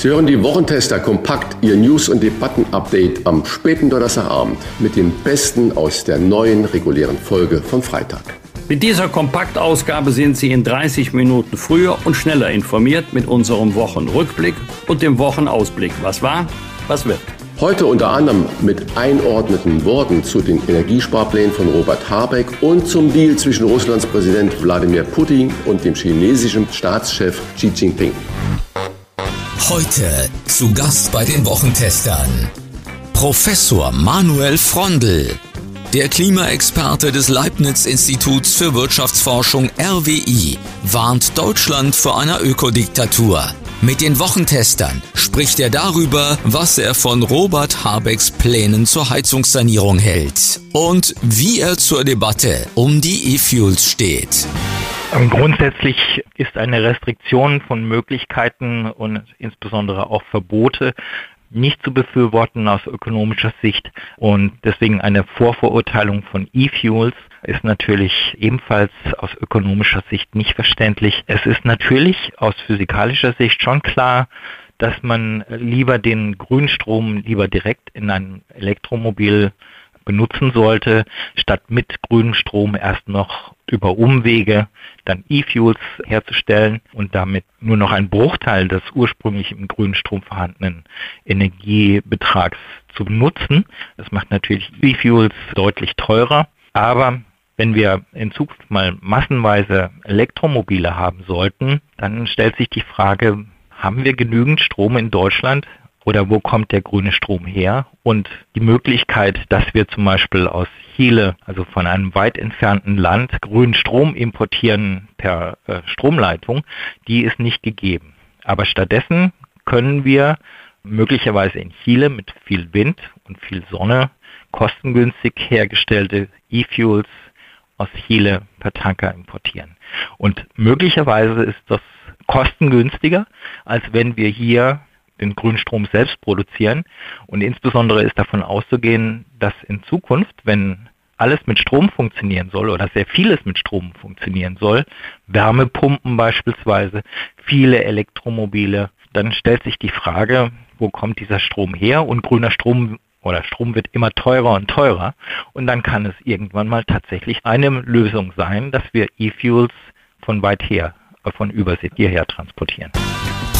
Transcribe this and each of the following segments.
Sie hören die Wochentester kompakt, Ihr News- und Debatten-Update am späten Donnerstagabend mit den Besten aus der neuen regulären Folge von Freitag. Mit dieser Kompaktausgabe sind Sie in 30 Minuten früher und schneller informiert mit unserem Wochenrückblick und dem Wochenausblick. Was war, was wird. Heute unter anderem mit einordneten Worten zu den Energiesparplänen von Robert Habeck und zum Deal zwischen Russlands Präsident Wladimir Putin und dem chinesischen Staatschef Xi Jinping. Heute zu Gast bei den Wochentestern Professor Manuel Frondel, der Klimaexperte des Leibniz-Instituts für Wirtschaftsforschung RWI, warnt Deutschland vor einer Ökodiktatur. Mit den Wochentestern spricht er darüber, was er von Robert Habecks Plänen zur Heizungssanierung hält und wie er zur Debatte um die E-Fuels steht. Ähm, grundsätzlich ist eine Restriktion von Möglichkeiten und insbesondere auch Verbote nicht zu befürworten aus ökonomischer Sicht und deswegen eine Vorverurteilung von E-Fuels ist natürlich ebenfalls aus ökonomischer Sicht nicht verständlich. Es ist natürlich aus physikalischer Sicht schon klar, dass man lieber den Grünstrom lieber direkt in ein Elektromobil benutzen sollte, statt mit grünem Strom erst noch über Umwege dann E-Fuels herzustellen und damit nur noch einen Bruchteil des ursprünglich im grünen Strom vorhandenen Energiebetrags zu benutzen. Das macht natürlich E-Fuels deutlich teurer, aber wenn wir in Zukunft mal massenweise Elektromobile haben sollten, dann stellt sich die Frage, haben wir genügend Strom in Deutschland, oder wo kommt der grüne Strom her? Und die Möglichkeit, dass wir zum Beispiel aus Chile, also von einem weit entfernten Land, grünen Strom importieren per äh, Stromleitung, die ist nicht gegeben. Aber stattdessen können wir möglicherweise in Chile mit viel Wind und viel Sonne kostengünstig hergestellte E-Fuels aus Chile per Tanker importieren. Und möglicherweise ist das kostengünstiger, als wenn wir hier den grünen Strom selbst produzieren. Und insbesondere ist davon auszugehen, dass in Zukunft, wenn alles mit Strom funktionieren soll oder sehr vieles mit Strom funktionieren soll, Wärmepumpen beispielsweise, viele Elektromobile, dann stellt sich die Frage, wo kommt dieser Strom her? Und grüner Strom oder Strom wird immer teurer und teurer. Und dann kann es irgendwann mal tatsächlich eine Lösung sein, dass wir E-Fuels von weit her, von Übersee hierher transportieren.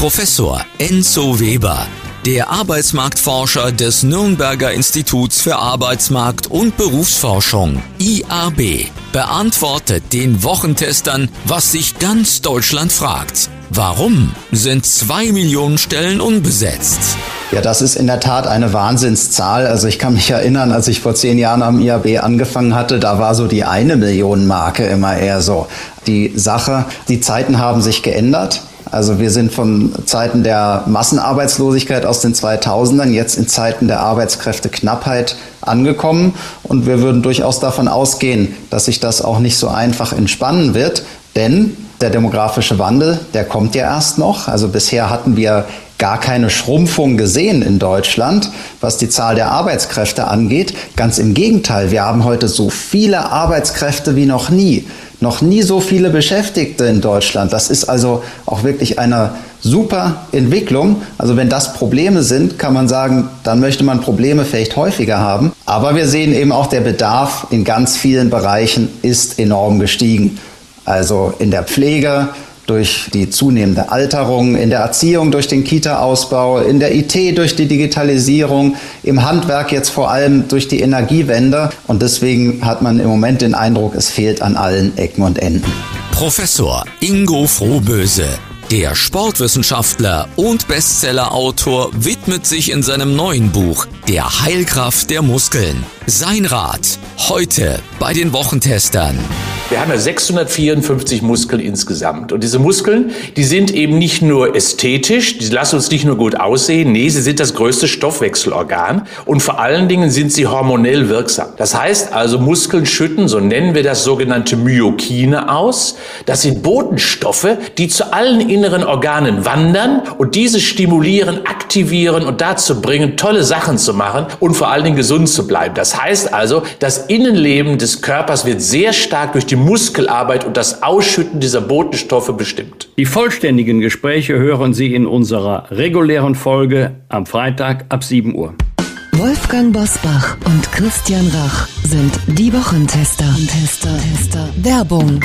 Professor Enzo Weber, der Arbeitsmarktforscher des Nürnberger Instituts für Arbeitsmarkt und Berufsforschung IAB, beantwortet den Wochentestern, was sich ganz Deutschland fragt. Warum sind zwei Millionen Stellen unbesetzt? Ja, das ist in der Tat eine Wahnsinnszahl. Also ich kann mich erinnern, als ich vor zehn Jahren am IAB angefangen hatte, da war so die eine Million Marke immer eher so die Sache. Die Zeiten haben sich geändert. Also wir sind von Zeiten der Massenarbeitslosigkeit aus den 2000ern jetzt in Zeiten der Arbeitskräfteknappheit angekommen und wir würden durchaus davon ausgehen, dass sich das auch nicht so einfach entspannen wird, denn der demografische Wandel, der kommt ja erst noch. Also bisher hatten wir gar keine Schrumpfung gesehen in Deutschland, was die Zahl der Arbeitskräfte angeht. Ganz im Gegenteil, wir haben heute so viele Arbeitskräfte wie noch nie noch nie so viele Beschäftigte in Deutschland. Das ist also auch wirklich eine super Entwicklung. Also wenn das Probleme sind, kann man sagen, dann möchte man Probleme vielleicht häufiger haben. Aber wir sehen eben auch, der Bedarf in ganz vielen Bereichen ist enorm gestiegen. Also in der Pflege, durch die zunehmende Alterung, in der Erziehung durch den Kita-Ausbau, in der IT durch die Digitalisierung, im Handwerk jetzt vor allem durch die Energiewende. Und deswegen hat man im Moment den Eindruck, es fehlt an allen Ecken und Enden. Professor Ingo Frohböse. Der Sportwissenschaftler und Bestsellerautor widmet sich in seinem neuen Buch Der Heilkraft der Muskeln. Sein Rat heute bei den Wochentestern. Wir haben ja 654 Muskeln insgesamt. Und diese Muskeln, die sind eben nicht nur ästhetisch, die lassen uns nicht nur gut aussehen, nee, sie sind das größte Stoffwechselorgan und vor allen Dingen sind sie hormonell wirksam. Das heißt also, Muskeln schütten, so nennen wir das sogenannte Myokine aus. Das sind Botenstoffe, die zu allen inneren Organen wandern und diese stimulieren, aktivieren und dazu bringen, tolle Sachen zu machen und vor allen Dingen gesund zu bleiben. Das heißt also, das Innenleben des Körpers wird sehr stark durch die Muskelarbeit und das Ausschütten dieser Botenstoffe bestimmt. Die vollständigen Gespräche hören Sie in unserer regulären Folge am Freitag ab 7 Uhr. Wolfgang Bosbach und Christian Rach sind die Wochentester. Tester, Tester. Werbung.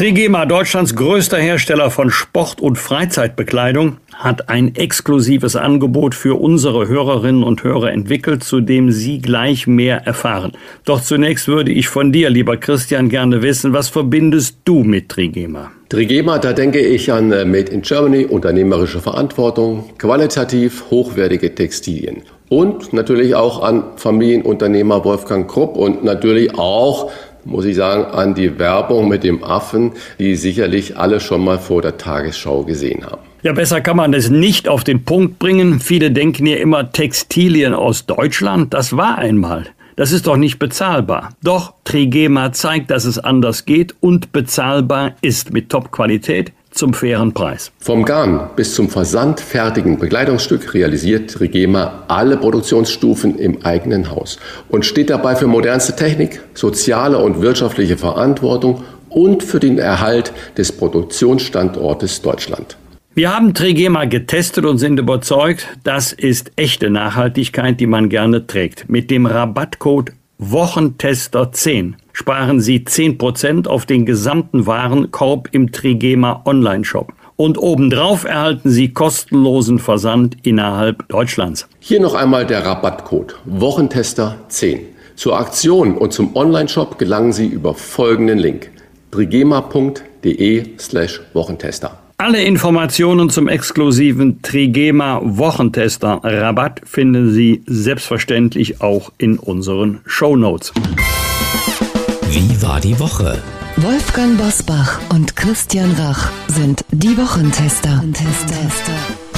Trigema, Deutschlands größter Hersteller von Sport- und Freizeitbekleidung, hat ein exklusives Angebot für unsere Hörerinnen und Hörer entwickelt, zu dem Sie gleich mehr erfahren. Doch zunächst würde ich von dir, lieber Christian, gerne wissen, was verbindest du mit Trigema? Trigema, da denke ich an äh, Made in Germany, unternehmerische Verantwortung, qualitativ hochwertige Textilien und natürlich auch an Familienunternehmer Wolfgang Krupp und natürlich auch muss ich sagen, an die Werbung mit dem Affen, die sicherlich alle schon mal vor der Tagesschau gesehen haben. Ja, besser kann man es nicht auf den Punkt bringen. Viele denken ja immer Textilien aus Deutschland. Das war einmal. Das ist doch nicht bezahlbar. Doch Trigema zeigt, dass es anders geht und bezahlbar ist mit Top-Qualität zum fairen Preis. Vom Garn bis zum versandfertigen Bekleidungsstück realisiert Trigema alle Produktionsstufen im eigenen Haus und steht dabei für modernste Technik, soziale und wirtschaftliche Verantwortung und für den Erhalt des Produktionsstandortes Deutschland. Wir haben Trigema getestet und sind überzeugt, das ist echte Nachhaltigkeit, die man gerne trägt. Mit dem Rabattcode Wochentester 10 sparen Sie 10% auf den gesamten Warenkorb im Trigema Online-Shop. Und obendrauf erhalten Sie kostenlosen Versand innerhalb Deutschlands. Hier noch einmal der Rabattcode Wochentester 10. Zur Aktion und zum Online-Shop gelangen Sie über folgenden Link trigema.de slash Wochentester. Alle Informationen zum exklusiven Trigema Wochentester Rabatt finden Sie selbstverständlich auch in unseren Show Notes. Wie war die Woche? Wolfgang Bosbach und Christian Rach sind die Wochentester. Tester.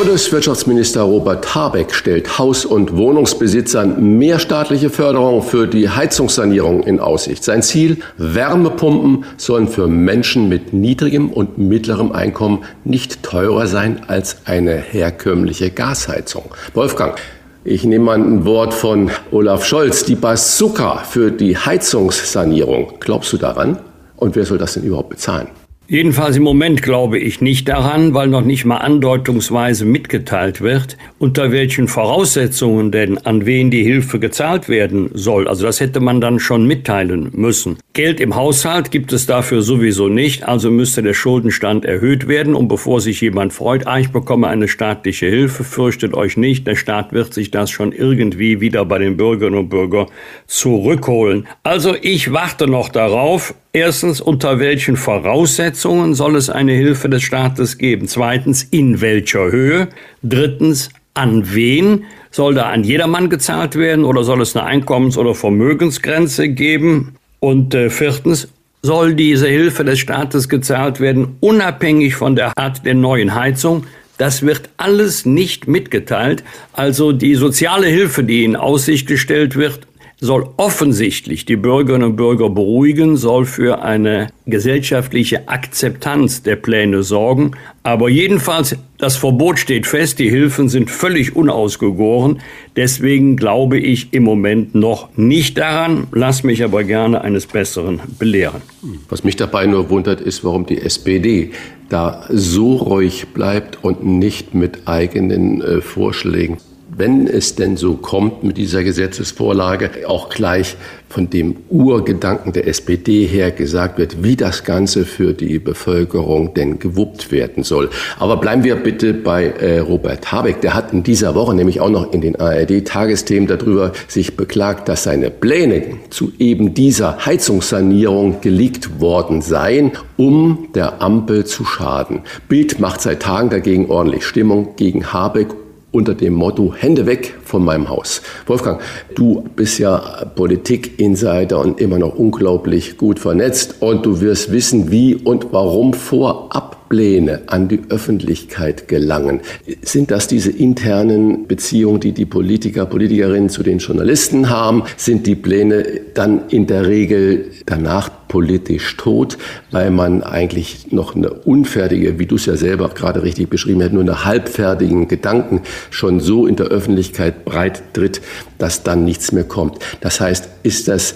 Bundeswirtschaftsminister Robert Habeck stellt Haus- und Wohnungsbesitzern mehr staatliche Förderung für die Heizungssanierung in Aussicht. Sein Ziel, Wärmepumpen sollen für Menschen mit niedrigem und mittlerem Einkommen nicht teurer sein als eine herkömmliche Gasheizung. Wolfgang, ich nehme an ein Wort von Olaf Scholz, die Bazooka für die Heizungssanierung. Glaubst du daran? Und wer soll das denn überhaupt bezahlen? Jedenfalls im Moment glaube ich nicht daran, weil noch nicht mal andeutungsweise mitgeteilt wird, unter welchen Voraussetzungen denn an wen die Hilfe gezahlt werden soll. Also das hätte man dann schon mitteilen müssen. Geld im Haushalt gibt es dafür sowieso nicht, also müsste der Schuldenstand erhöht werden. Und bevor sich jemand freut, ah, ich bekomme eine staatliche Hilfe, fürchtet euch nicht, der Staat wird sich das schon irgendwie wieder bei den Bürgerinnen und Bürgern zurückholen. Also ich warte noch darauf, Erstens, unter welchen Voraussetzungen soll es eine Hilfe des Staates geben? Zweitens, in welcher Höhe? Drittens, an wen? Soll da an jedermann gezahlt werden oder soll es eine Einkommens- oder Vermögensgrenze geben? Und äh, viertens, soll diese Hilfe des Staates gezahlt werden, unabhängig von der Art der neuen Heizung? Das wird alles nicht mitgeteilt. Also die soziale Hilfe, die in Aussicht gestellt wird, soll offensichtlich die Bürgerinnen und Bürger beruhigen, soll für eine gesellschaftliche Akzeptanz der Pläne sorgen. Aber jedenfalls, das Verbot steht fest, die Hilfen sind völlig unausgegoren. Deswegen glaube ich im Moment noch nicht daran, lass mich aber gerne eines Besseren belehren. Was mich dabei nur wundert, ist, warum die SPD da so ruhig bleibt und nicht mit eigenen äh, Vorschlägen wenn es denn so kommt mit dieser Gesetzesvorlage, auch gleich von dem Urgedanken der SPD her gesagt wird, wie das Ganze für die Bevölkerung denn gewuppt werden soll. Aber bleiben wir bitte bei äh, Robert Habeck. Der hat in dieser Woche nämlich auch noch in den ARD-Tagesthemen darüber sich beklagt, dass seine Pläne zu eben dieser Heizungssanierung geleakt worden seien, um der Ampel zu schaden. Bild macht seit Tagen dagegen ordentlich Stimmung gegen Habeck unter dem Motto Hände weg von meinem Haus. Wolfgang, du bist ja Politik-Insider und immer noch unglaublich gut vernetzt und du wirst wissen, wie und warum vorab Pläne an die Öffentlichkeit gelangen. Sind das diese internen Beziehungen, die die Politiker, Politikerinnen zu den Journalisten haben? Sind die Pläne dann in der Regel danach politisch tot, weil man eigentlich noch eine unfertige, wie du es ja selber gerade richtig beschrieben hast, nur eine halbfertigen Gedanken schon so in der Öffentlichkeit breit tritt, dass dann nichts mehr kommt. Das heißt, ist das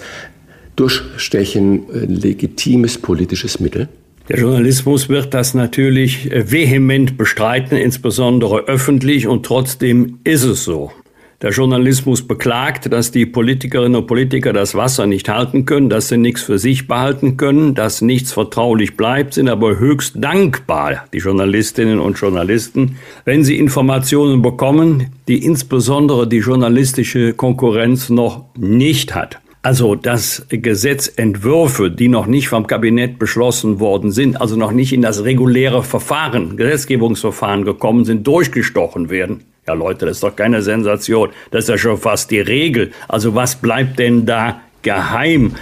Durchstechen ein legitimes politisches Mittel? Der Journalismus wird das natürlich äh, vehement bestreiten, insbesondere öffentlich, und trotzdem ist es so. Der Journalismus beklagt, dass die Politikerinnen und Politiker das Wasser nicht halten können, dass sie nichts für sich behalten können, dass nichts vertraulich bleibt, sind aber höchst dankbar, die Journalistinnen und Journalisten, wenn sie Informationen bekommen, die insbesondere die journalistische Konkurrenz noch nicht hat. Also, dass Gesetzentwürfe, die noch nicht vom Kabinett beschlossen worden sind, also noch nicht in das reguläre Verfahren, Gesetzgebungsverfahren gekommen sind, durchgestochen werden. Ja, Leute, das ist doch keine Sensation. Das ist ja schon fast die Regel. Also, was bleibt denn da geheim?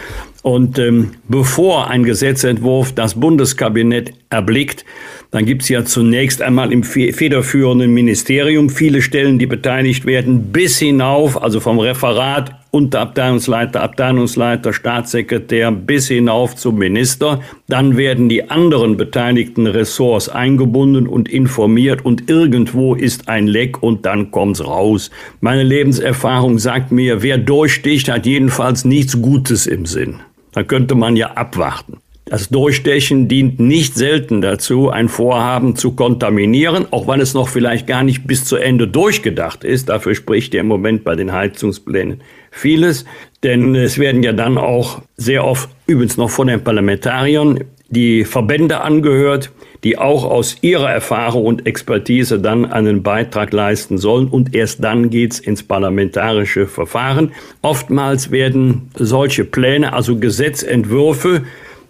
Und ähm, bevor ein Gesetzentwurf das Bundeskabinett erblickt, dann gibt es ja zunächst einmal im federführenden Ministerium viele Stellen, die beteiligt werden, bis hinauf, also vom Referat Unterabteilungsleiter, Abteilungsleiter, Staatssekretär bis hinauf zum Minister. Dann werden die anderen beteiligten Ressorts eingebunden und informiert und irgendwo ist ein Leck und dann kommt's raus. Meine Lebenserfahrung sagt mir, wer durchsticht, hat jedenfalls nichts Gutes im Sinn. Da könnte man ja abwarten. Das Durchstechen dient nicht selten dazu, ein Vorhaben zu kontaminieren, auch wenn es noch vielleicht gar nicht bis zu Ende durchgedacht ist. Dafür spricht ja im Moment bei den Heizungsplänen vieles, denn es werden ja dann auch sehr oft, übrigens noch von den Parlamentariern, die Verbände angehört, die auch aus ihrer Erfahrung und Expertise dann einen Beitrag leisten sollen und erst dann geht's ins parlamentarische Verfahren. Oftmals werden solche Pläne, also Gesetzentwürfe,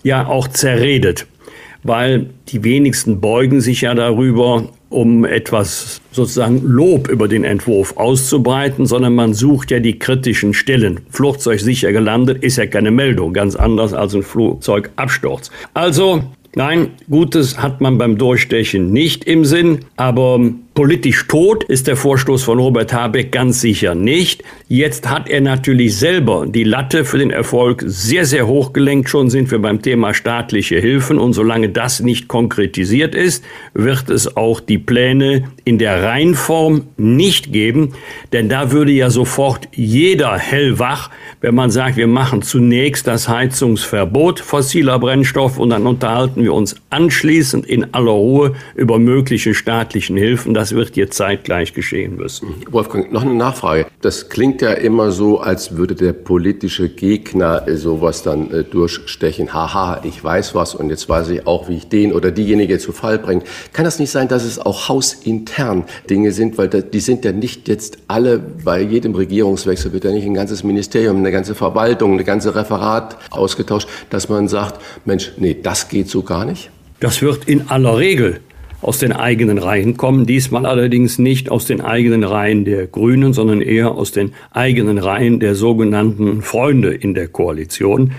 ja auch zerredet, weil die wenigsten beugen sich ja darüber, um etwas sozusagen Lob über den Entwurf auszubreiten, sondern man sucht ja die kritischen Stellen. Flugzeug sicher gelandet ist ja keine Meldung, ganz anders als ein Flugzeugabsturz. Also Nein, Gutes hat man beim Durchstechen nicht im Sinn, aber Politisch tot ist der Vorstoß von Robert Habeck ganz sicher nicht. Jetzt hat er natürlich selber die Latte für den Erfolg sehr, sehr hoch gelenkt. Schon sind wir beim Thema staatliche Hilfen. Und solange das nicht konkretisiert ist, wird es auch die Pläne in der Reinform nicht geben. Denn da würde ja sofort jeder hellwach, wenn man sagt, wir machen zunächst das Heizungsverbot fossiler Brennstoff und dann unterhalten wir uns anschließend in aller Ruhe über mögliche staatlichen Hilfen. Das wird jetzt zeitgleich geschehen müssen. Wolfgang, noch eine Nachfrage. Das klingt ja immer so, als würde der politische Gegner sowas dann äh, durchstechen. Haha, ich weiß was und jetzt weiß ich auch, wie ich den oder diejenige zu Fall bringe. Kann das nicht sein, dass es auch hausintern Dinge sind, weil die sind ja nicht jetzt alle, bei jedem Regierungswechsel wird ja nicht ein ganzes Ministerium, eine ganze Verwaltung, eine ganze Referat ausgetauscht, dass man sagt, Mensch, nee, das geht so gar nicht? Das wird in aller Regel aus den eigenen Reihen kommen, diesmal allerdings nicht aus den eigenen Reihen der Grünen, sondern eher aus den eigenen Reihen der sogenannten Freunde in der Koalition.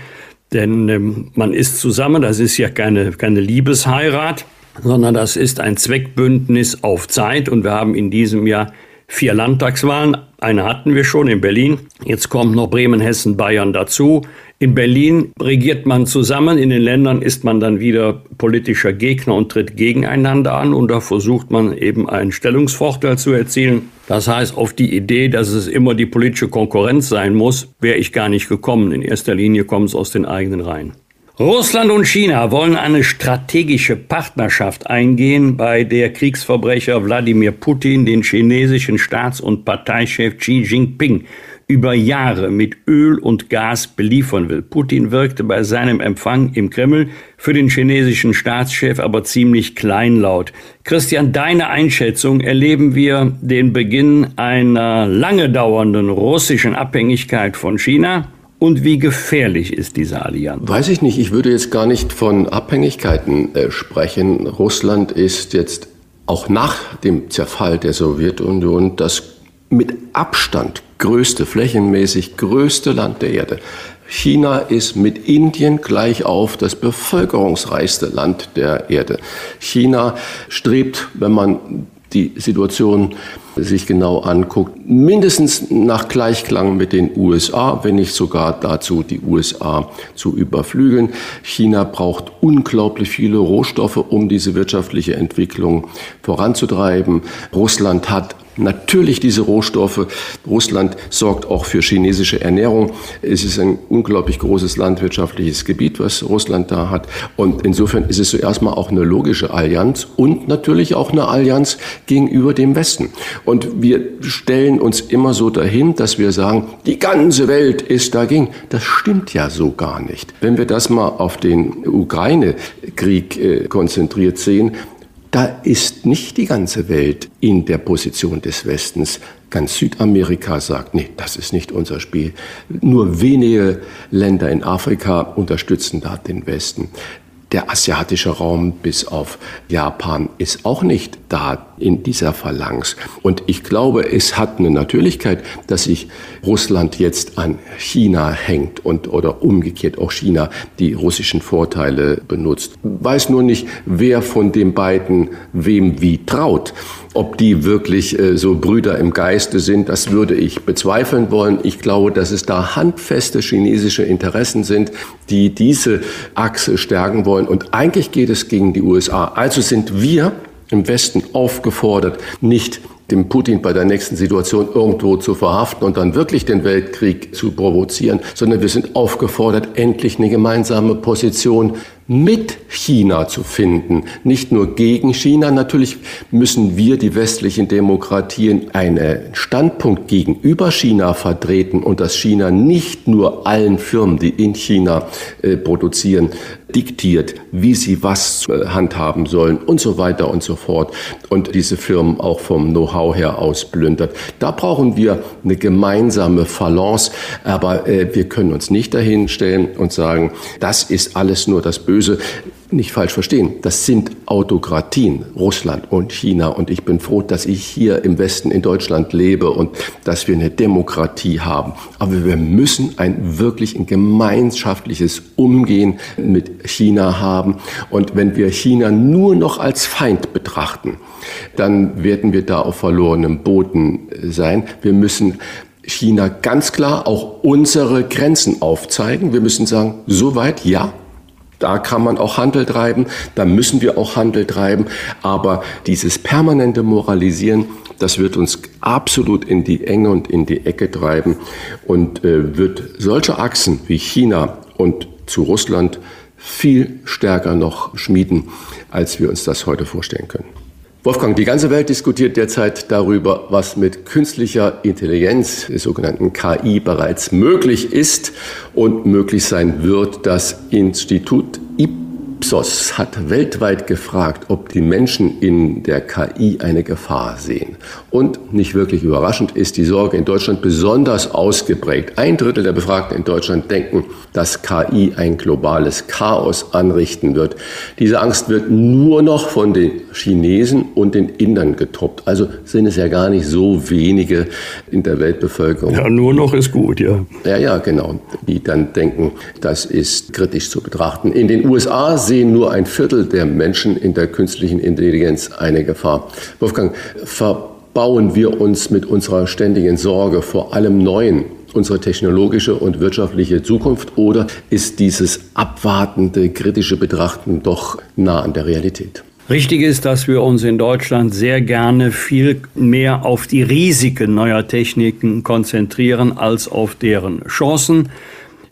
Denn ähm, man ist zusammen, das ist ja keine, keine Liebesheirat, sondern das ist ein Zweckbündnis auf Zeit und wir haben in diesem Jahr vier Landtagswahlen. Eine hatten wir schon in Berlin. Jetzt kommt noch Bremen, Hessen, Bayern dazu. In Berlin regiert man zusammen, in den Ländern ist man dann wieder politischer Gegner und tritt gegeneinander an und da versucht man eben einen Stellungsvorteil zu erzielen. Das heißt, auf die Idee, dass es immer die politische Konkurrenz sein muss, wäre ich gar nicht gekommen. In erster Linie kommt es aus den eigenen Reihen. Russland und China wollen eine strategische Partnerschaft eingehen, bei der Kriegsverbrecher Wladimir Putin den chinesischen Staats- und Parteichef Xi Jinping über Jahre mit Öl und Gas beliefern will. Putin wirkte bei seinem Empfang im Kreml für den chinesischen Staatschef aber ziemlich kleinlaut. Christian, deine Einschätzung, erleben wir den Beginn einer lange dauernden russischen Abhängigkeit von China? Und wie gefährlich ist diese Allianz? Weiß ich nicht. Ich würde jetzt gar nicht von Abhängigkeiten äh, sprechen. Russland ist jetzt auch nach dem Zerfall der Sowjetunion das mit Abstand größte, flächenmäßig größte Land der Erde. China ist mit Indien gleich auf das bevölkerungsreichste Land der Erde. China strebt, wenn man die Situation sich genau anguckt, mindestens nach Gleichklang mit den USA, wenn nicht sogar dazu die USA zu überflügeln. China braucht unglaublich viele Rohstoffe, um diese wirtschaftliche Entwicklung voranzutreiben. Russland hat natürlich diese Rohstoffe. Russland sorgt auch für chinesische Ernährung. Es ist ein unglaublich großes landwirtschaftliches Gebiet, was Russland da hat. Und insofern ist es zuerst mal auch eine logische Allianz und natürlich auch eine Allianz gegenüber dem Westen. Und wir stellen uns immer so dahin, dass wir sagen, die ganze Welt ist dagegen. Das stimmt ja so gar nicht. Wenn wir das mal auf den Ukraine-Krieg äh, konzentriert sehen, da ist nicht die ganze Welt in der Position des Westens. Ganz Südamerika sagt, nee, das ist nicht unser Spiel. Nur wenige Länder in Afrika unterstützen da den Westen. Der asiatische Raum bis auf Japan ist auch nicht da in dieser Phalanx. Und ich glaube, es hat eine Natürlichkeit, dass sich Russland jetzt an China hängt und oder umgekehrt auch China die russischen Vorteile benutzt. Weiß nur nicht, wer von den beiden wem wie traut. Ob die wirklich äh, so Brüder im Geiste sind, das würde ich bezweifeln wollen. Ich glaube, dass es da handfeste chinesische Interessen sind, die diese Achse stärken wollen. Und eigentlich geht es gegen die USA. Also sind wir im Westen aufgefordert, nicht dem Putin bei der nächsten Situation irgendwo zu verhaften und dann wirklich den Weltkrieg zu provozieren, sondern wir sind aufgefordert, endlich eine gemeinsame Position mit China zu finden, nicht nur gegen China. Natürlich müssen wir, die westlichen Demokratien, einen Standpunkt gegenüber China vertreten und dass China nicht nur allen Firmen, die in China äh, produzieren, diktiert, wie sie was äh, handhaben sollen und so weiter und so fort und diese Firmen auch vom Know-how her ausplündert. Da brauchen wir eine gemeinsame Balance, aber äh, wir können uns nicht dahinstellen und sagen, das ist alles nur das Böse Böse nicht falsch verstehen. Das sind Autokratien, Russland und China. Und ich bin froh, dass ich hier im Westen in Deutschland lebe und dass wir eine Demokratie haben. Aber wir müssen ein wirklich ein gemeinschaftliches Umgehen mit China haben. Und wenn wir China nur noch als Feind betrachten, dann werden wir da auf verlorenem Boden sein. Wir müssen China ganz klar auch unsere Grenzen aufzeigen. Wir müssen sagen, soweit ja, da kann man auch Handel treiben, da müssen wir auch Handel treiben, aber dieses permanente Moralisieren, das wird uns absolut in die Enge und in die Ecke treiben und äh, wird solche Achsen wie China und zu Russland viel stärker noch schmieden, als wir uns das heute vorstellen können. Wolfgang, die ganze Welt diskutiert derzeit darüber, was mit künstlicher Intelligenz, der sogenannten KI, bereits möglich ist und möglich sein wird. Das Institut Ipsos hat weltweit gefragt, ob die Menschen in der KI eine Gefahr sehen. Und nicht wirklich überraschend ist die Sorge in Deutschland besonders ausgeprägt. Ein Drittel der Befragten in Deutschland denken, dass KI ein globales Chaos anrichten wird. Diese Angst wird nur noch von den Chinesen und den Indern getoppt. Also sind es ja gar nicht so wenige in der Weltbevölkerung. Ja, nur noch ist gut, ja. Ja, ja, genau. Die dann denken, das ist kritisch zu betrachten. In den USA sehen nur ein Viertel der Menschen in der künstlichen Intelligenz eine Gefahr. Wolfgang, verbauen wir uns mit unserer ständigen Sorge vor allem Neuen unsere technologische und wirtschaftliche Zukunft oder ist dieses abwartende, kritische Betrachten doch nah an der Realität? Richtig ist, dass wir uns in Deutschland sehr gerne viel mehr auf die Risiken neuer Techniken konzentrieren als auf deren Chancen.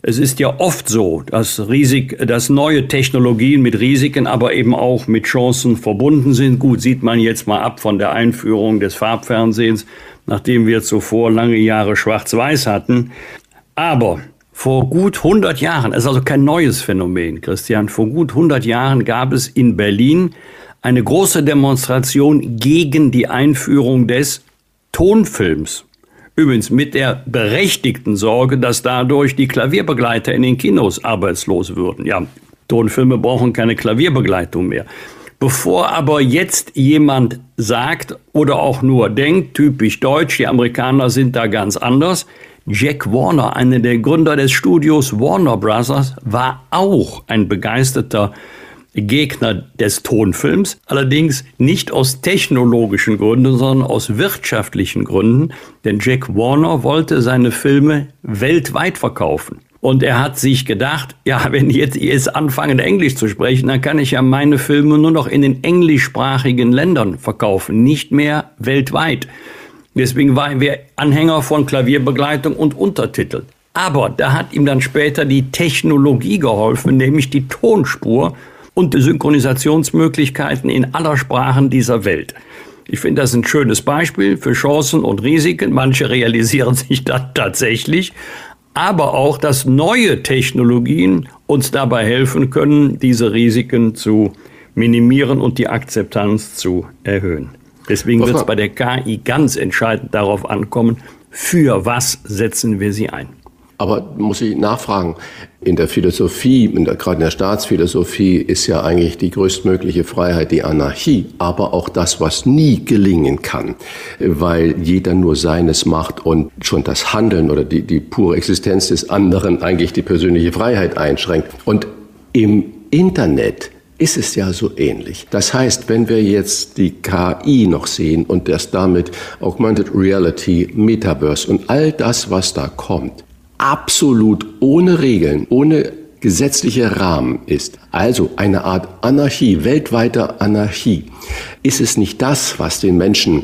Es ist ja oft so, dass, Risik, dass neue Technologien mit Risiken, aber eben auch mit Chancen verbunden sind. Gut, sieht man jetzt mal ab von der Einführung des Farbfernsehens, nachdem wir zuvor lange Jahre Schwarz-Weiß hatten. Aber vor gut 100 Jahren, es ist also kein neues Phänomen, Christian, vor gut 100 Jahren gab es in Berlin eine große Demonstration gegen die Einführung des Tonfilms. Übrigens mit der berechtigten Sorge, dass dadurch die Klavierbegleiter in den Kinos arbeitslos würden. Ja, Tonfilme brauchen keine Klavierbegleitung mehr. Bevor aber jetzt jemand sagt oder auch nur denkt, typisch deutsch, die Amerikaner sind da ganz anders, Jack Warner, einer der Gründer des Studios Warner Brothers, war auch ein begeisterter Gegner des Tonfilms, allerdings nicht aus technologischen Gründen, sondern aus wirtschaftlichen Gründen, denn Jack Warner wollte seine Filme weltweit verkaufen. Und er hat sich gedacht, ja, wenn jetzt jetzt anfangen, Englisch zu sprechen, dann kann ich ja meine Filme nur noch in den englischsprachigen Ländern verkaufen, nicht mehr weltweit. Deswegen war er Anhänger von Klavierbegleitung und Untertitel. Aber da hat ihm dann später die Technologie geholfen, nämlich die Tonspur und die Synchronisationsmöglichkeiten in aller Sprachen dieser Welt. Ich finde das ein schönes Beispiel für Chancen und Risiken. Manche realisieren sich das tatsächlich, aber auch, dass neue Technologien uns dabei helfen können, diese Risiken zu minimieren und die Akzeptanz zu erhöhen. Deswegen wird es bei der KI ganz entscheidend darauf ankommen, für was setzen wir sie ein. Aber muss ich nachfragen, in der Philosophie, in der, gerade in der Staatsphilosophie, ist ja eigentlich die größtmögliche Freiheit die Anarchie, aber auch das, was nie gelingen kann, weil jeder nur seines macht und schon das Handeln oder die, die pure Existenz des anderen eigentlich die persönliche Freiheit einschränkt. Und im Internet ist es ja so ähnlich. Das heißt, wenn wir jetzt die KI noch sehen und das damit Augmented Reality, Metaverse und all das, was da kommt, absolut ohne Regeln, ohne gesetzliche Rahmen ist, also eine Art Anarchie, weltweiter Anarchie, ist es nicht das, was den Menschen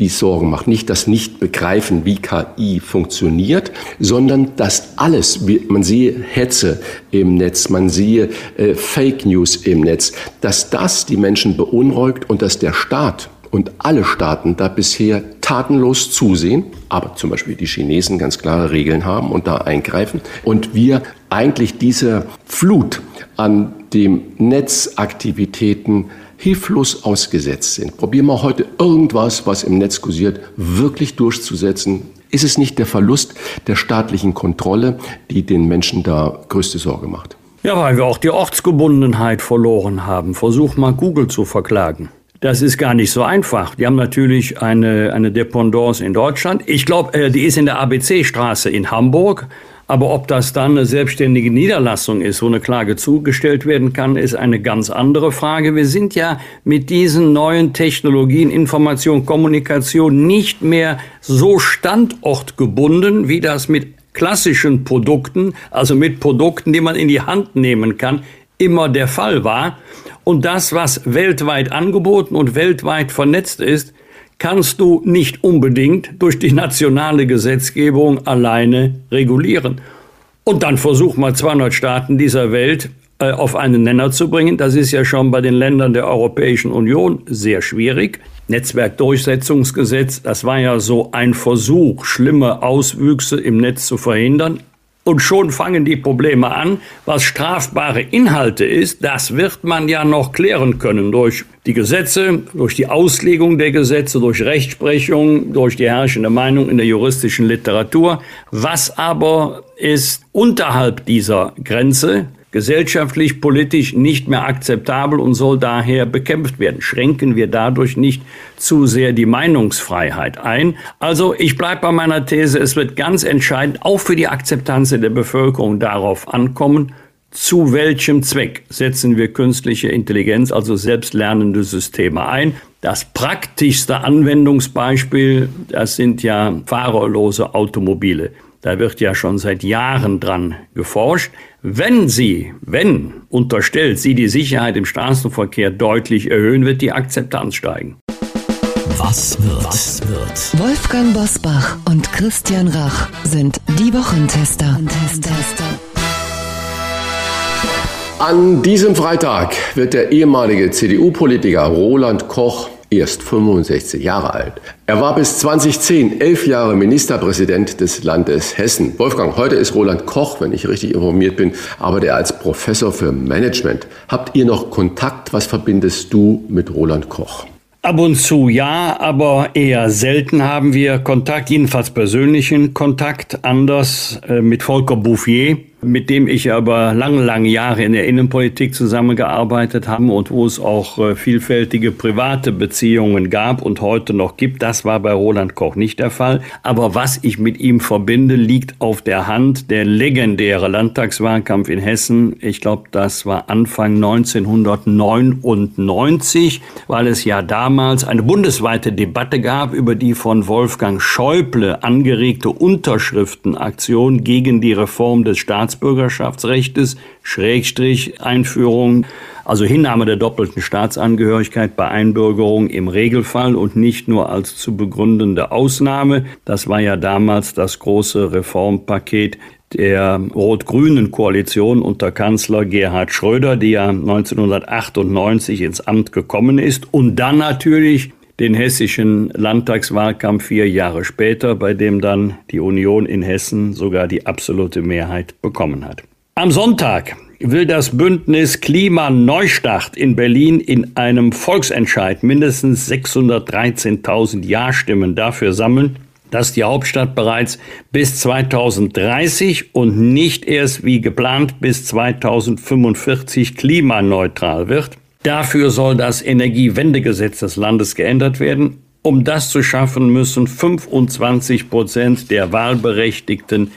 die Sorgen macht. Nicht das Nicht-Begreifen, wie KI funktioniert, sondern das alles, man sehe Hetze im Netz, man sehe äh, Fake News im Netz, dass das die Menschen beunruhigt und dass der Staat und alle Staaten da bisher tatenlos zusehen, aber zum Beispiel die Chinesen ganz klare Regeln haben und da eingreifen und wir eigentlich diese Flut an dem Netzaktivitäten hilflos ausgesetzt sind. Probieren wir heute irgendwas, was im Netz kursiert, wirklich durchzusetzen. Ist es nicht der Verlust der staatlichen Kontrolle, die den Menschen da größte Sorge macht? Ja, weil wir auch die Ortsgebundenheit verloren haben. Versuch mal Google zu verklagen. Das ist gar nicht so einfach. Die haben natürlich eine, eine Dependance in Deutschland. Ich glaube, äh, die ist in der ABC-Straße in Hamburg. Aber ob das dann eine selbstständige Niederlassung ist, wo eine Klage zugestellt werden kann, ist eine ganz andere Frage. Wir sind ja mit diesen neuen Technologien, Information, Kommunikation nicht mehr so standortgebunden, wie das mit klassischen Produkten, also mit Produkten, die man in die Hand nehmen kann, immer der Fall war. Und das, was weltweit angeboten und weltweit vernetzt ist, kannst du nicht unbedingt durch die nationale Gesetzgebung alleine regulieren. Und dann versuch mal 200 Staaten dieser Welt äh, auf einen Nenner zu bringen. Das ist ja schon bei den Ländern der Europäischen Union sehr schwierig. Netzwerkdurchsetzungsgesetz, das war ja so ein Versuch, schlimme Auswüchse im Netz zu verhindern. Und schon fangen die Probleme an. Was strafbare Inhalte ist, das wird man ja noch klären können durch die Gesetze, durch die Auslegung der Gesetze, durch Rechtsprechung, durch die herrschende Meinung in der juristischen Literatur. Was aber ist unterhalb dieser Grenze, gesellschaftlich, politisch nicht mehr akzeptabel und soll daher bekämpft werden. Schränken wir dadurch nicht zu sehr die Meinungsfreiheit ein. Also ich bleibe bei meiner These, es wird ganz entscheidend auch für die Akzeptanz der Bevölkerung darauf ankommen, zu welchem Zweck setzen wir künstliche Intelligenz, also selbstlernende Systeme ein. Das praktischste Anwendungsbeispiel, das sind ja fahrerlose Automobile. Da wird ja schon seit Jahren dran geforscht. Wenn Sie, wenn unterstellt, Sie die Sicherheit im Straßenverkehr deutlich erhöhen, wird die Akzeptanz steigen. Was wird? Was wird? Wolfgang Bosbach und Christian Rach sind die Wochentester. An diesem Freitag wird der ehemalige CDU-Politiker Roland Koch erst 65 Jahre alt. Er war bis 2010 elf Jahre Ministerpräsident des Landes Hessen. Wolfgang, heute ist Roland Koch, wenn ich richtig informiert bin, arbeitet er als Professor für Management. Habt ihr noch Kontakt? Was verbindest du mit Roland Koch? Ab und zu ja, aber eher selten haben wir Kontakt, jedenfalls persönlichen Kontakt, anders äh, mit Volker Bouffier mit dem ich aber lange, lange Jahre in der Innenpolitik zusammengearbeitet habe und wo es auch äh, vielfältige private Beziehungen gab und heute noch gibt. Das war bei Roland Koch nicht der Fall. Aber was ich mit ihm verbinde, liegt auf der Hand. Der legendäre Landtagswahlkampf in Hessen, ich glaube, das war Anfang 1999, weil es ja damals eine bundesweite Debatte gab über die von Wolfgang Schäuble angeregte Unterschriftenaktion gegen die Reform des Staats Staatsbürgerschaftsrechtes, Schrägstrich Einführung, also Hinnahme der doppelten Staatsangehörigkeit bei Einbürgerung im Regelfall und nicht nur als zu begründende Ausnahme. Das war ja damals das große Reformpaket der rot-grünen Koalition unter Kanzler Gerhard Schröder, die ja 1998 ins Amt gekommen ist und dann natürlich den hessischen Landtagswahlkampf vier Jahre später, bei dem dann die Union in Hessen sogar die absolute Mehrheit bekommen hat. Am Sonntag will das Bündnis Klimaneustart in Berlin in einem Volksentscheid mindestens 613.000 Ja-Stimmen dafür sammeln, dass die Hauptstadt bereits bis 2030 und nicht erst wie geplant bis 2045 klimaneutral wird. Dafür soll das Energiewendegesetz des Landes geändert werden. Um das zu schaffen, müssen 25 Prozent der Wahlberechtigten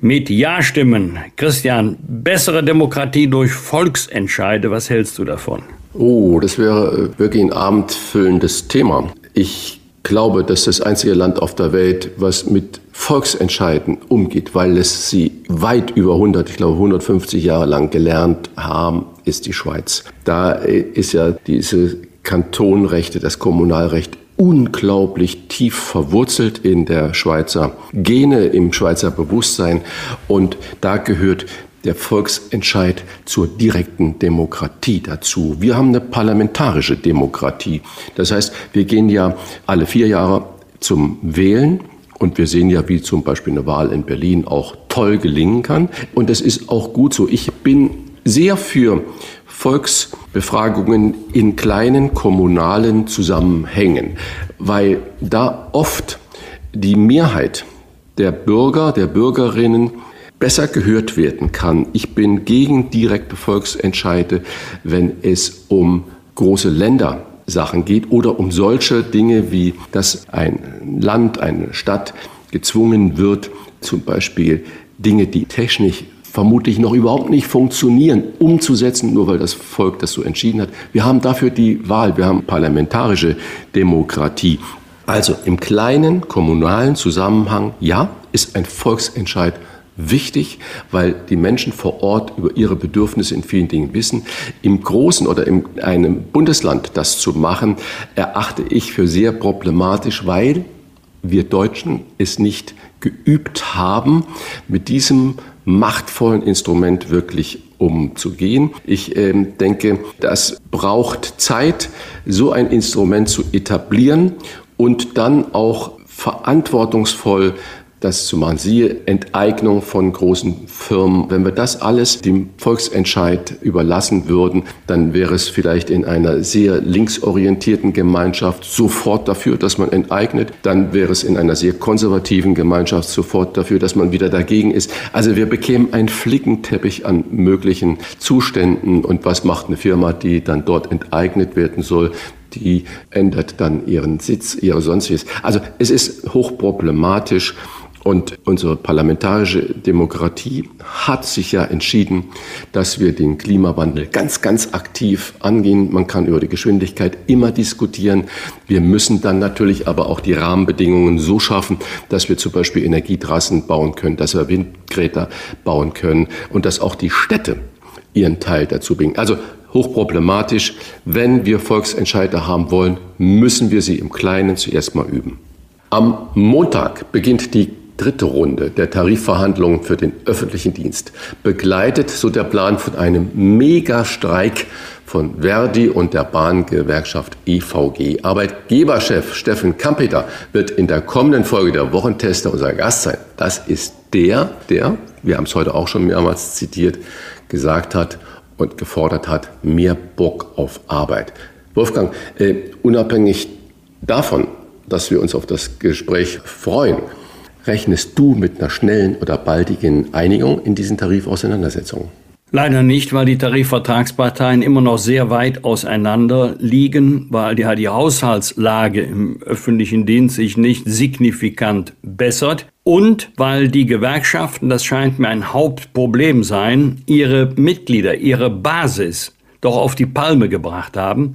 mit Ja stimmen. Christian, bessere Demokratie durch Volksentscheide, was hältst du davon? Oh, das wäre wirklich ein abendfüllendes Thema. Ich glaube, dass das einzige Land auf der Welt, was mit Volksentscheiden umgeht, weil es sie weit über 100, ich glaube 150 Jahre lang gelernt haben, ist die Schweiz. Da ist ja diese Kantonrechte, das Kommunalrecht unglaublich tief verwurzelt in der Schweizer Gene, im Schweizer Bewusstsein. Und da gehört der Volksentscheid zur direkten Demokratie dazu. Wir haben eine parlamentarische Demokratie. Das heißt, wir gehen ja alle vier Jahre zum Wählen. Und wir sehen ja, wie zum Beispiel eine Wahl in Berlin auch toll gelingen kann. Und das ist auch gut so. Ich bin sehr für Volksbefragungen in kleinen kommunalen Zusammenhängen, weil da oft die Mehrheit der Bürger, der Bürgerinnen besser gehört werden kann. Ich bin gegen direkte Volksentscheide, wenn es um große Ländersachen geht oder um solche Dinge wie, dass ein Land, eine Stadt gezwungen wird, zum Beispiel Dinge, die technisch vermutlich noch überhaupt nicht funktionieren, umzusetzen, nur weil das Volk das so entschieden hat. Wir haben dafür die Wahl, wir haben parlamentarische Demokratie. Also im kleinen kommunalen Zusammenhang, ja, ist ein Volksentscheid wichtig, weil die Menschen vor Ort über ihre Bedürfnisse in vielen Dingen wissen. Im großen oder in einem Bundesland das zu machen, erachte ich für sehr problematisch, weil wir Deutschen es nicht geübt haben, mit diesem machtvollen Instrument wirklich umzugehen. Ich äh, denke, das braucht Zeit, so ein Instrument zu etablieren und dann auch verantwortungsvoll das zu machen. Siehe Enteignung von großen Firmen. Wenn wir das alles dem Volksentscheid überlassen würden, dann wäre es vielleicht in einer sehr linksorientierten Gemeinschaft sofort dafür, dass man enteignet. Dann wäre es in einer sehr konservativen Gemeinschaft sofort dafür, dass man wieder dagegen ist. Also wir bekämen einen Flickenteppich an möglichen Zuständen. Und was macht eine Firma, die dann dort enteignet werden soll? die ändert dann ihren Sitz, ihre sonstiges. Also es ist hochproblematisch und unsere parlamentarische Demokratie hat sich ja entschieden, dass wir den Klimawandel ganz, ganz aktiv angehen. Man kann über die Geschwindigkeit immer diskutieren. Wir müssen dann natürlich aber auch die Rahmenbedingungen so schaffen, dass wir zum Beispiel Energietrassen bauen können, dass wir Windgräter bauen können und dass auch die Städte ihren Teil dazu bringen. Also hochproblematisch. Wenn wir Volksentscheide haben wollen, müssen wir sie im Kleinen zuerst mal üben. Am Montag beginnt die dritte Runde der Tarifverhandlungen für den öffentlichen Dienst, begleitet so der Plan von einem Megastreik von Verdi und der Bahngewerkschaft EVG. Arbeitgeberchef Steffen Kampeter wird in der kommenden Folge der Wochentester unser Gast sein. Das ist der, der, wir haben es heute auch schon mehrmals zitiert, gesagt hat und gefordert hat, mehr Bock auf Arbeit. Wolfgang, äh, unabhängig davon, dass wir uns auf das Gespräch freuen, Rechnest du mit einer schnellen oder baldigen Einigung in diesen Tarifauseinandersetzungen? Leider nicht, weil die Tarifvertragsparteien immer noch sehr weit auseinander liegen, weil die, die Haushaltslage im öffentlichen Dienst sich nicht signifikant bessert und weil die Gewerkschaften, das scheint mir ein Hauptproblem sein, ihre Mitglieder, ihre Basis doch auf die Palme gebracht haben.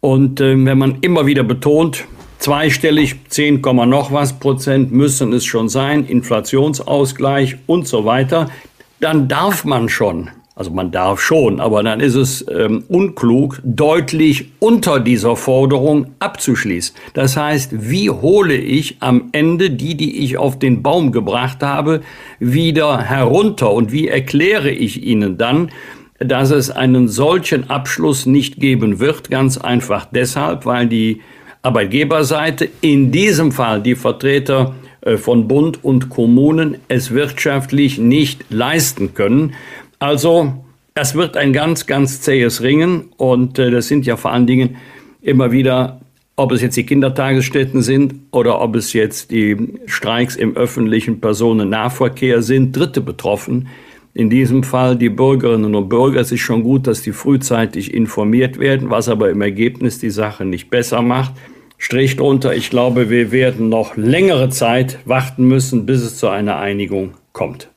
Und äh, wenn man immer wieder betont, zweistellig, 10, noch was Prozent müssen es schon sein, Inflationsausgleich und so weiter, dann darf man schon also man darf schon, aber dann ist es ähm, unklug, deutlich unter dieser Forderung abzuschließen. Das heißt, wie hole ich am Ende die, die ich auf den Baum gebracht habe, wieder herunter und wie erkläre ich ihnen dann, dass es einen solchen Abschluss nicht geben wird? Ganz einfach deshalb, weil die Arbeitgeberseite, in diesem Fall die Vertreter äh, von Bund und Kommunen, es wirtschaftlich nicht leisten können. Also, es wird ein ganz, ganz zähes Ringen und äh, das sind ja vor allen Dingen immer wieder, ob es jetzt die Kindertagesstätten sind oder ob es jetzt die Streiks im öffentlichen Personennahverkehr sind, Dritte betroffen. In diesem Fall die Bürgerinnen und Bürger. Es ist schon gut, dass die frühzeitig informiert werden, was aber im Ergebnis die Sache nicht besser macht. Strich drunter, ich glaube, wir werden noch längere Zeit warten müssen, bis es zu einer Einigung kommt.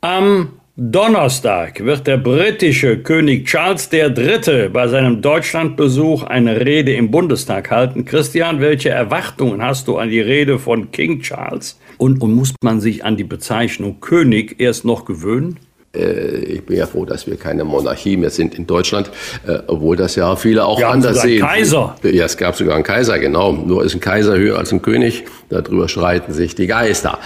Am Donnerstag wird der britische König Charles III. bei seinem Deutschlandbesuch eine Rede im Bundestag halten. Christian, welche Erwartungen hast du an die Rede von King Charles? Und, und muss man sich an die Bezeichnung König erst noch gewöhnen? Äh, ich bin ja froh, dass wir keine Monarchie mehr sind in Deutschland, äh, obwohl das ja viele auch anders sehen. Kaiser. Ja, es gab sogar einen Kaiser, genau. Nur ist ein Kaiser höher als ein König. Darüber streiten sich die Geister.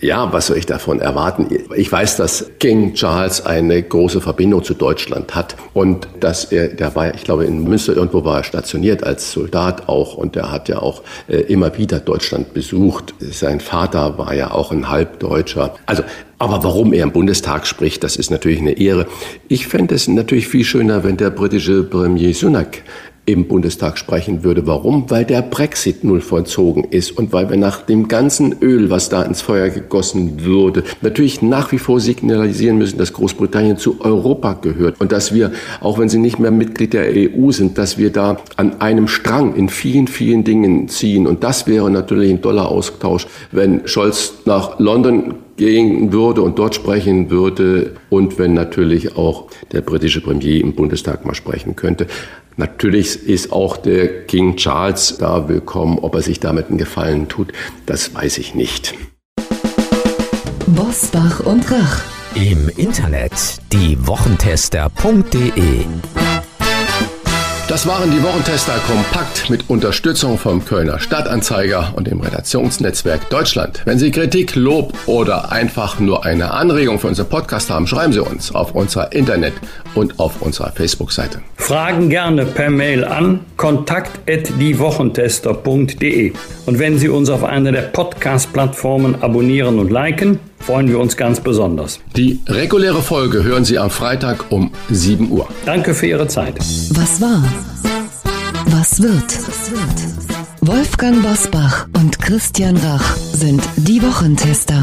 Ja, was soll ich davon erwarten? Ich weiß, dass King Charles eine große Verbindung zu Deutschland hat und dass er, der war, ich glaube, in Münster irgendwo war er stationiert als Soldat auch und er hat ja auch äh, immer wieder Deutschland besucht. Sein Vater war ja auch ein Halbdeutscher. Also aber warum er im Bundestag spricht, das ist natürlich eine Ehre. Ich fände es natürlich viel schöner, wenn der britische Premier Sunak im Bundestag sprechen würde. Warum? Weil der Brexit null vollzogen ist und weil wir nach dem ganzen Öl, was da ins Feuer gegossen würde, natürlich nach wie vor signalisieren müssen, dass Großbritannien zu Europa gehört und dass wir, auch wenn sie nicht mehr Mitglied der EU sind, dass wir da an einem Strang in vielen, vielen Dingen ziehen. Und das wäre natürlich ein toller Austausch, wenn Scholz nach London gehen würde und dort sprechen würde und wenn natürlich auch der britische Premier im Bundestag mal sprechen könnte. Natürlich ist auch der King Charles da willkommen. Ob er sich damit einen Gefallen tut, das weiß ich nicht. Bosbach und Rach. Im Internet diewochentester.de das waren die Wochentester kompakt mit Unterstützung vom Kölner Stadtanzeiger und dem Redaktionsnetzwerk Deutschland. Wenn Sie Kritik, Lob oder einfach nur eine Anregung für unseren Podcast haben, schreiben Sie uns auf unserer Internet- und auf unserer Facebook-Seite. Fragen gerne per Mail an kontakt@diewochentester.de. Und wenn Sie uns auf einer der Podcast-Plattformen abonnieren und liken, freuen wir uns ganz besonders. Die reguläre Folge hören Sie am Freitag um 7 Uhr. Danke für Ihre Zeit. Was war? Was wird? Wolfgang Bosbach und Christian Rach sind die Wochentester.